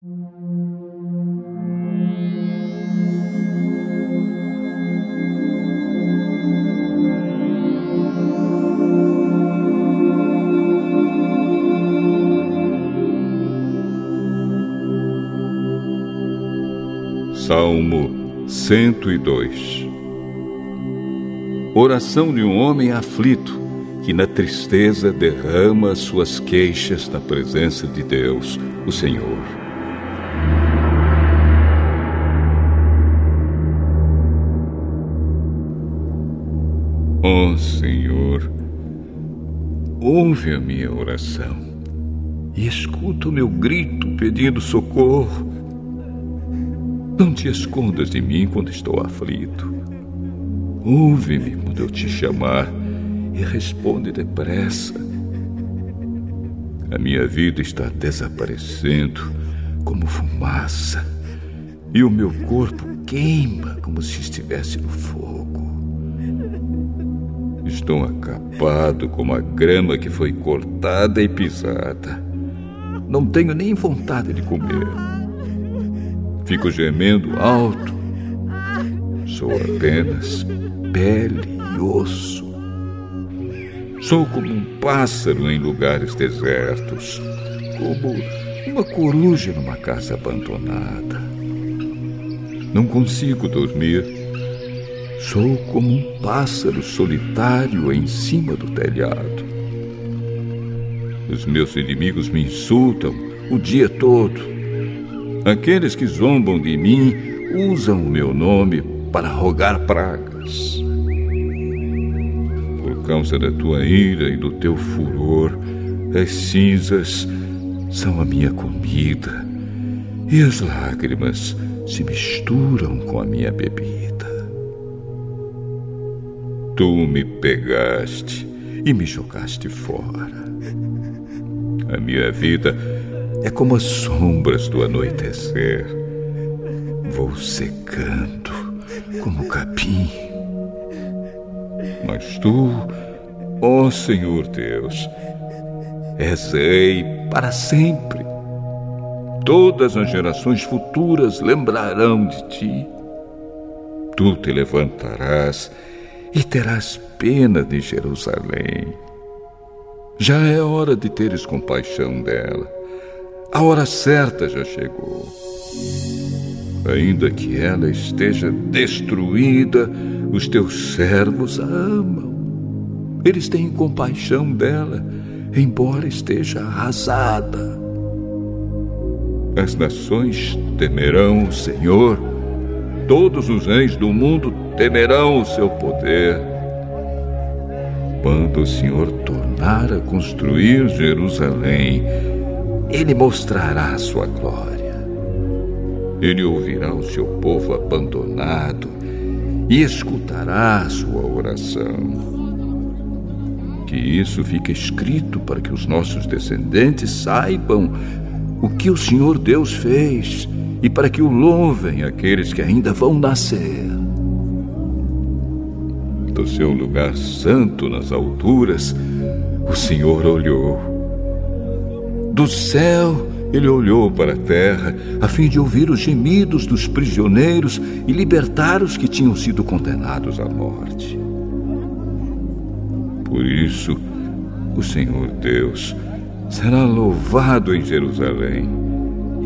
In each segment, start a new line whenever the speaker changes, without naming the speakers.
Salmo 102 Oração de um homem aflito que na tristeza derrama suas queixas na presença de Deus, o Senhor. Ó oh, Senhor, ouve a minha oração e escuta o meu grito pedindo socorro. Não te escondas de mim quando estou aflito. Ouve-me quando eu te chamar e responde depressa. A minha vida está desaparecendo como fumaça e o meu corpo queima como se estivesse no fogo. Estou acabado como a grama que foi cortada e pisada. Não tenho nem vontade de comer. Fico gemendo alto. Sou apenas pele e osso. Sou como um pássaro em lugares desertos, como uma coruja numa casa abandonada. Não consigo dormir. Sou como um pássaro solitário em cima do telhado. Os meus inimigos me insultam o dia todo Aqueles que zombam de mim usam o meu nome para rogar pragas. Por causa da tua ira e do teu furor, as cinzas são a minha comida e as lágrimas se misturam com a minha bebida. Tu me pegaste e me jogaste fora. A minha vida é como as sombras do anoitecer. Vou secando como capim. Mas tu, ó oh Senhor Deus, és rei para sempre. Todas as gerações futuras lembrarão de ti. Tu te levantarás e terás pena de Jerusalém. Já é hora de teres compaixão dela a hora certa já chegou. Ainda que ela esteja destruída, os teus servos a amam. Eles têm compaixão dela, embora esteja arrasada. As nações temerão o Senhor, todos os reis do mundo temerão o seu poder. Quando o Senhor tornar a construir Jerusalém, ele mostrará sua glória. Ele ouvirá o seu povo abandonado e escutará sua oração. Que isso fique escrito para que os nossos descendentes saibam o que o Senhor Deus fez e para que o louvem aqueles que ainda vão nascer. Do seu lugar santo nas alturas, o Senhor olhou do céu, ele olhou para a terra, a fim de ouvir os gemidos dos prisioneiros e libertar os que tinham sido condenados à morte. Por isso, o Senhor Deus será louvado em Jerusalém,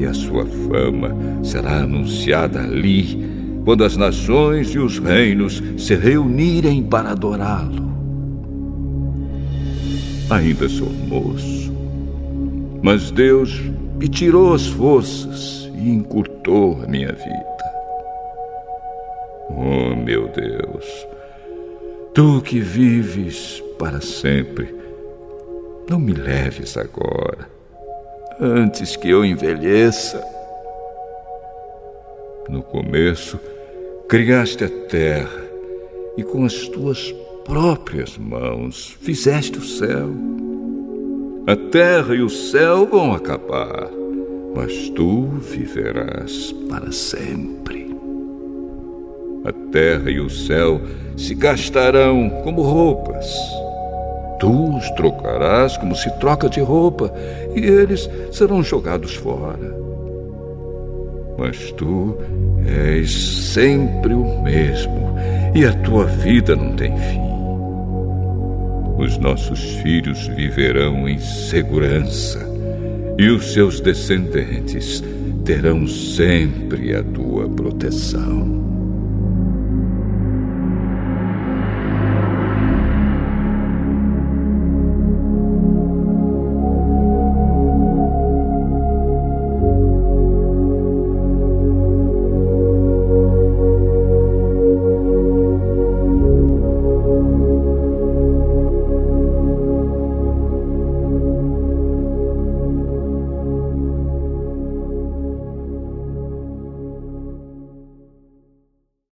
e a sua fama será anunciada ali, quando as nações e os reinos se reunirem para adorá-lo. Ainda sou moço mas Deus me tirou as forças e encurtou a minha vida. Oh, meu Deus, tu que vives para sempre, não me leves agora, antes que eu envelheça. No começo, criaste a terra e com as tuas próprias mãos fizeste o céu. A terra e o céu vão acabar, mas tu viverás para sempre. A terra e o céu se gastarão como roupas. Tu os trocarás como se troca de roupa, e eles serão jogados fora. Mas tu és sempre o mesmo e a tua vida não tem fim. Os nossos filhos viverão em segurança e os seus descendentes terão sempre a tua proteção.